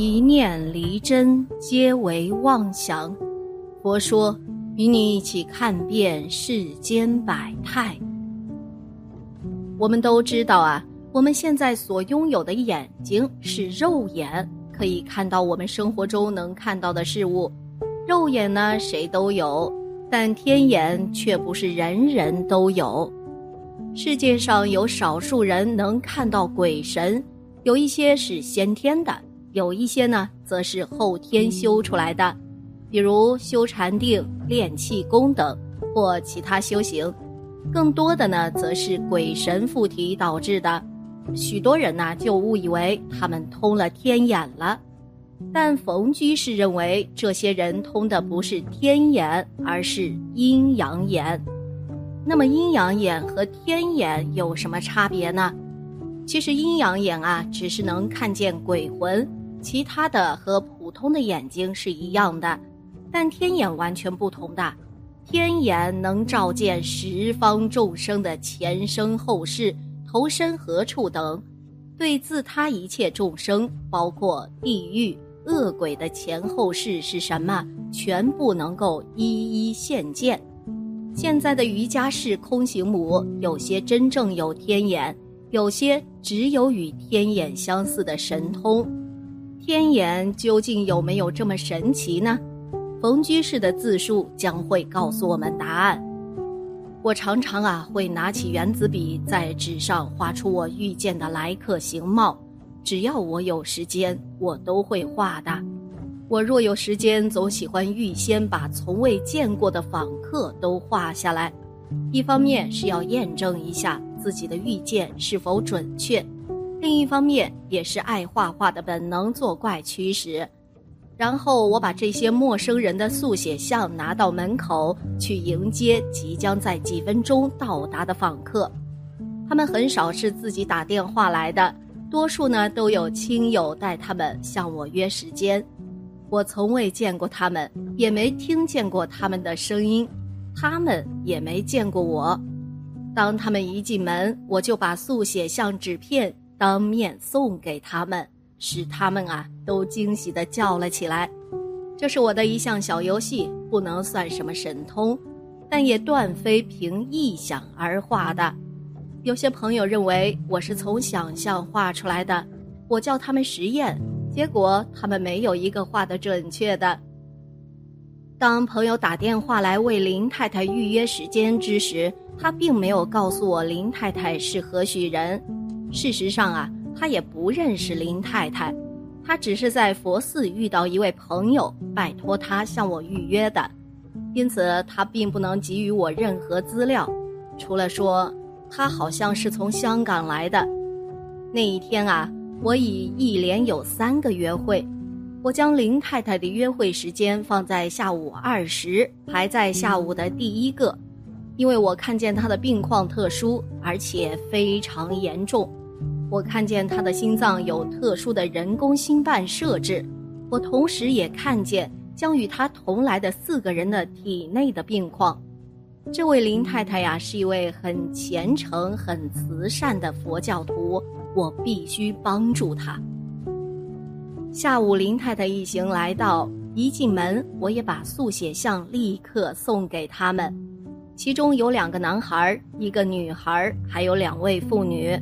一念离真，皆为妄想。佛说，与你一起看遍世间百态。我们都知道啊，我们现在所拥有的眼睛是肉眼，可以看到我们生活中能看到的事物。肉眼呢，谁都有，但天眼却不是人人都有。世界上有少数人能看到鬼神，有一些是先天的。有一些呢，则是后天修出来的，比如修禅定、练气功等，或其他修行；更多的呢，则是鬼神附体导致的。许多人呢，就误以为他们通了天眼了。但冯居士认为，这些人通的不是天眼，而是阴阳眼。那么，阴阳眼和天眼有什么差别呢？其实，阴阳眼啊，只是能看见鬼魂。其他的和普通的眼睛是一样的，但天眼完全不同的。天眼能照见十方众生的前生后世、投身何处等，对自他一切众生，包括地狱恶鬼的前后世是什么，全部能够一一现见。现在的瑜伽士空行母，有些真正有天眼，有些只有与天眼相似的神通。天眼究竟有没有这么神奇呢？冯居士的自述将会告诉我们答案。我常常啊会拿起原子笔，在纸上画出我遇见的来客形貌。只要我有时间，我都会画的。我若有时间，总喜欢预先把从未见过的访客都画下来。一方面是要验证一下自己的预见是否准确。另一方面，也是爱画画的本能作怪驱使。然后我把这些陌生人的速写像拿到门口去迎接即将在几分钟到达的访客。他们很少是自己打电话来的，多数呢都有亲友带他们向我约时间。我从未见过他们，也没听见过他们的声音，他们也没见过我。当他们一进门，我就把速写像纸片。当面送给他们，使他们啊都惊喜地叫了起来。这是我的一项小游戏，不能算什么神通，但也断非凭臆想而画的。有些朋友认为我是从想象画出来的，我叫他们实验，结果他们没有一个画的准确的。当朋友打电话来为林太太预约时间之时，他并没有告诉我林太太是何许人。事实上啊，他也不认识林太太，他只是在佛寺遇到一位朋友，拜托他向我预约的，因此他并不能给予我任何资料，除了说他好像是从香港来的。那一天啊，我已一连有三个约会，我将林太太的约会时间放在下午二时，排在下午的第一个，因为我看见她的病况特殊，而且非常严重。我看见他的心脏有特殊的人工心瓣设置，我同时也看见将与他同来的四个人的体内的病况。这位林太太呀，是一位很虔诚、很慈善的佛教徒，我必须帮助她。下午，林太太一行来到，一进门，我也把速写像立刻送给他们，其中有两个男孩，一个女孩，还有两位妇女。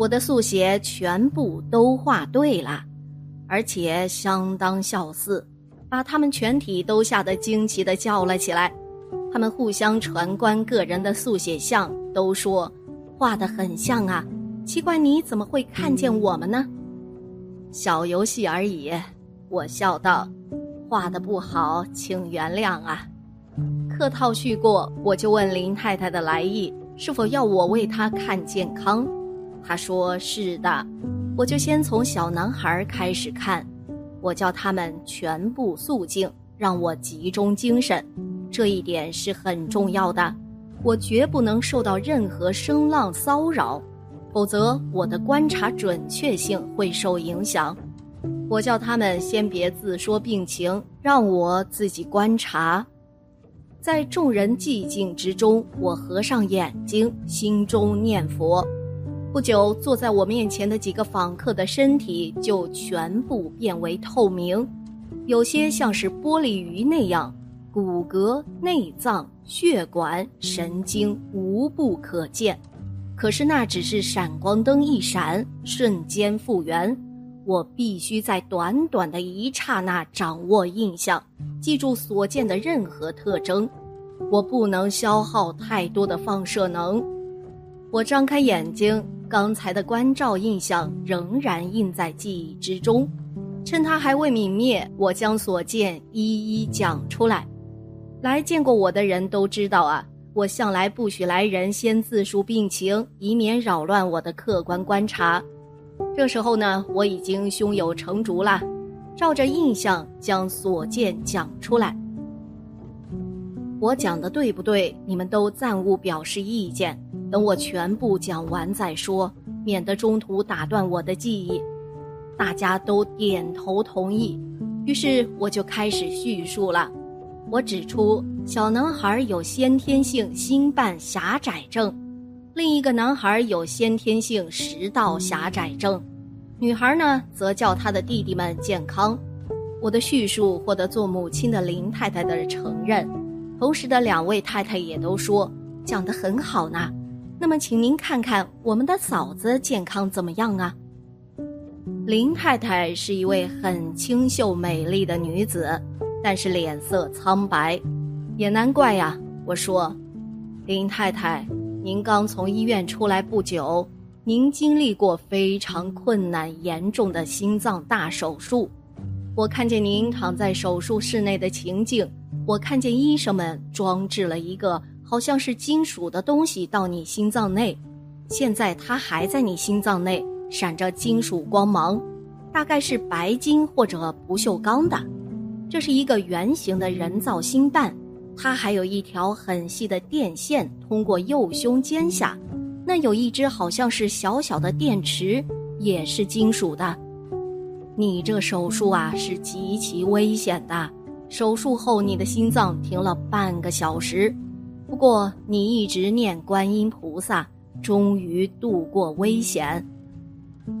我的速写全部都画对了，而且相当相似，把他们全体都吓得惊奇地叫了起来。他们互相传观个人的速写像，都说画得很像啊。奇怪，你怎么会看见我们呢？小游戏而已，我笑道。画的不好，请原谅啊。客套叙过，我就问林太太的来意，是否要我为她看健康。他说：“是的，我就先从小男孩开始看，我叫他们全部肃静，让我集中精神，这一点是很重要的。我绝不能受到任何声浪骚扰，否则我的观察准确性会受影响。我叫他们先别自说病情，让我自己观察。在众人寂静之中，我合上眼睛，心中念佛。”不久，坐在我面前的几个访客的身体就全部变为透明，有些像是玻璃鱼那样，骨骼、内脏、血管、神经无不可见。可是那只是闪光灯一闪，瞬间复原。我必须在短短的一刹那掌握印象，记住所见的任何特征。我不能消耗太多的放射能。我张开眼睛，刚才的关照印象仍然印在记忆之中。趁它还未泯灭，我将所见一一讲出来。来见过我的人都知道啊，我向来不许来人先自述病情，以免扰乱我的客观观察。这时候呢，我已经胸有成竹了，照着印象将所见讲出来。我讲的对不对？你们都暂勿表示意见，等我全部讲完再说，免得中途打断我的记忆。大家都点头同意，于是我就开始叙述了。我指出，小男孩有先天性心瓣狭窄症。另一个男孩有先天性食道狭窄症，女孩呢则叫她的弟弟们健康。我的叙述获得做母亲的林太太的承认，同时的两位太太也都说讲得很好呢。那么，请您看看我们的嫂子健康怎么样啊？林太太是一位很清秀美丽的女子，但是脸色苍白，也难怪呀。我说，林太太。您刚从医院出来不久，您经历过非常困难、严重的心脏大手术。我看见您躺在手术室内的情景，我看见医生们装置了一个好像是金属的东西到你心脏内，现在它还在你心脏内闪着金属光芒，大概是白金或者不锈钢的。这是一个圆形的人造心瓣。它还有一条很细的电线通过右胸肩下，那有一只好像是小小的电池，也是金属的。你这手术啊是极其危险的，手术后你的心脏停了半个小时，不过你一直念观音菩萨，终于度过危险。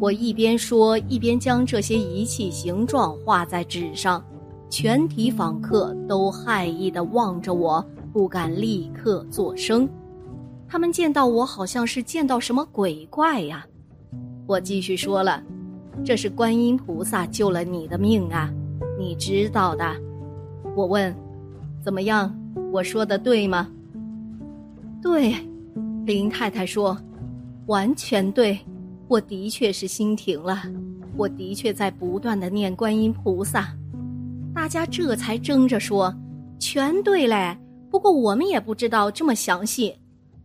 我一边说，一边将这些仪器形状画在纸上。全体访客都骇异地望着我，不敢立刻作声。他们见到我，好像是见到什么鬼怪呀。我继续说了：“这是观音菩萨救了你的命啊，你知道的。”我问：“怎么样？我说的对吗？”对，林太太说：“完全对，我的确是心停了，我的确在不断的念观音菩萨。”大家这才争着说：“全对嘞，不过我们也不知道这么详细。”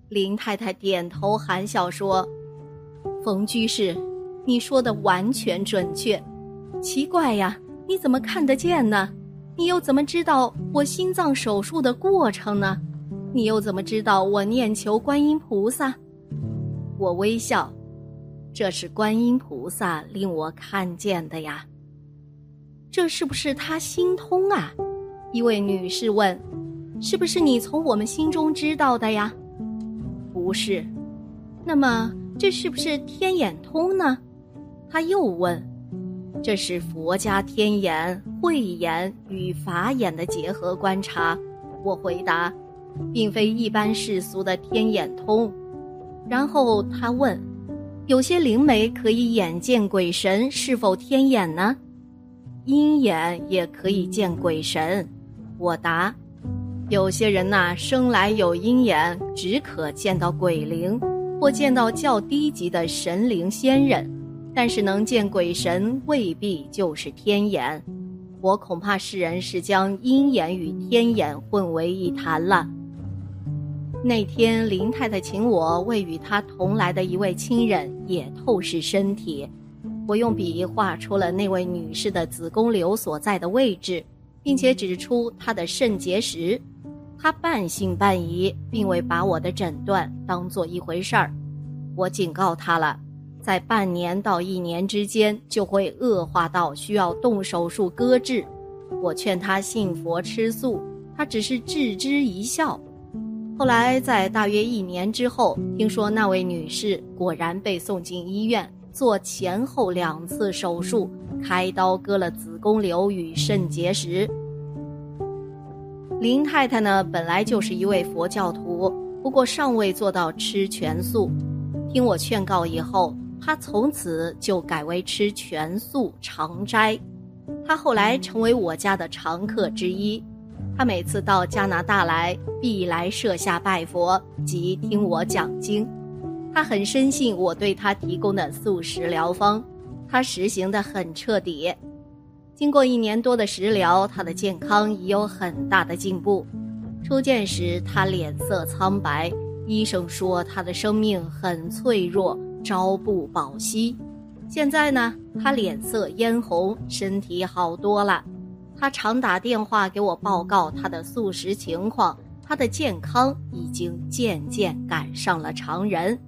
林太太点头含笑说：“冯居士，你说的完全准确。奇怪呀，你怎么看得见呢？你又怎么知道我心脏手术的过程呢？你又怎么知道我念求观音菩萨？”我微笑：“这是观音菩萨令我看见的呀。”这是不是他心通啊？一位女士问：“是不是你从我们心中知道的呀？”不是。那么这是不是天眼通呢？他又问：“这是佛家天眼、慧眼与法眼的结合观察。”我回答：“并非一般世俗的天眼通。”然后他问：“有些灵媒可以眼见鬼神，是否天眼呢？”鹰眼也可以见鬼神，我答：有些人呐，生来有鹰眼，只可见到鬼灵，或见到较低级的神灵仙人，但是能见鬼神未必就是天眼。我恐怕世人是将鹰眼与天眼混为一谈了。那天林太太请我为与她同来的一位亲人也透视身体。我用笔画出了那位女士的子宫瘤所在的位置，并且指出她的肾结石。她半信半疑，并未把我的诊断当做一回事儿。我警告她了，在半年到一年之间就会恶化到需要动手术割治。我劝她信佛吃素，她只是置之一笑。后来在大约一年之后，听说那位女士果然被送进医院，做前后两次手术，开刀割了子宫瘤与肾结石。林太太呢，本来就是一位佛教徒，不过尚未做到吃全素。听我劝告以后，她从此就改为吃全素常斋。她后来成为我家的常客之一。他每次到加拿大来，必来设下拜佛及听我讲经。他很深信我对他提供的素食疗方，他实行的很彻底。经过一年多的食疗，他的健康已有很大的进步。初见时，他脸色苍白，医生说他的生命很脆弱，朝不保夕。现在呢，他脸色嫣红，身体好多了。他常打电话给我报告他的素食情况，他的健康已经渐渐赶上了常人。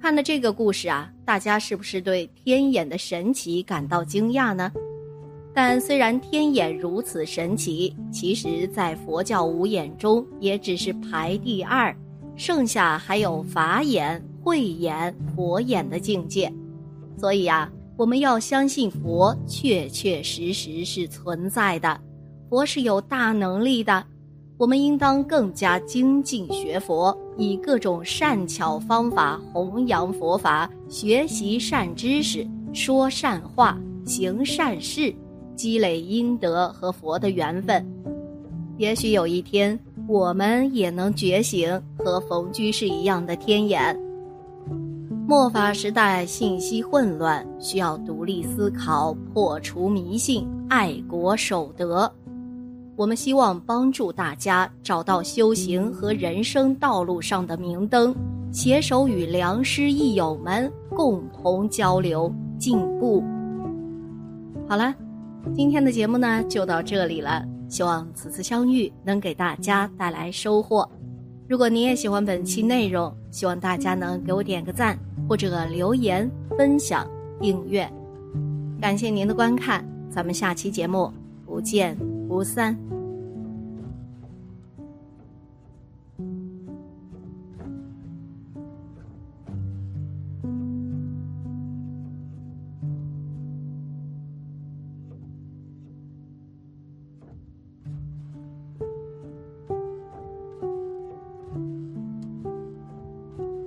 看了这个故事啊，大家是不是对天眼的神奇感到惊讶呢？但虽然天眼如此神奇，其实在佛教五眼中也只是排第二，剩下还有法眼、慧眼、佛眼的境界。所以啊。我们要相信佛确确实实是存在的，佛是有大能力的。我们应当更加精进学佛，以各种善巧方法弘扬佛法，学习善知识，说善话，行善事，积累阴德和佛的缘分。也许有一天，我们也能觉醒，和冯居士一样的天眼。末法时代信息混乱，需要独立思考，破除迷信，爱国守德。我们希望帮助大家找到修行和人生道路上的明灯，携手与良师益友们共同交流进步。好了，今天的节目呢就到这里了，希望此次相遇能给大家带来收获。如果您也喜欢本期内容，希望大家能给我点个赞。或者留言、分享、订阅，感谢您的观看，咱们下期节目不见不散。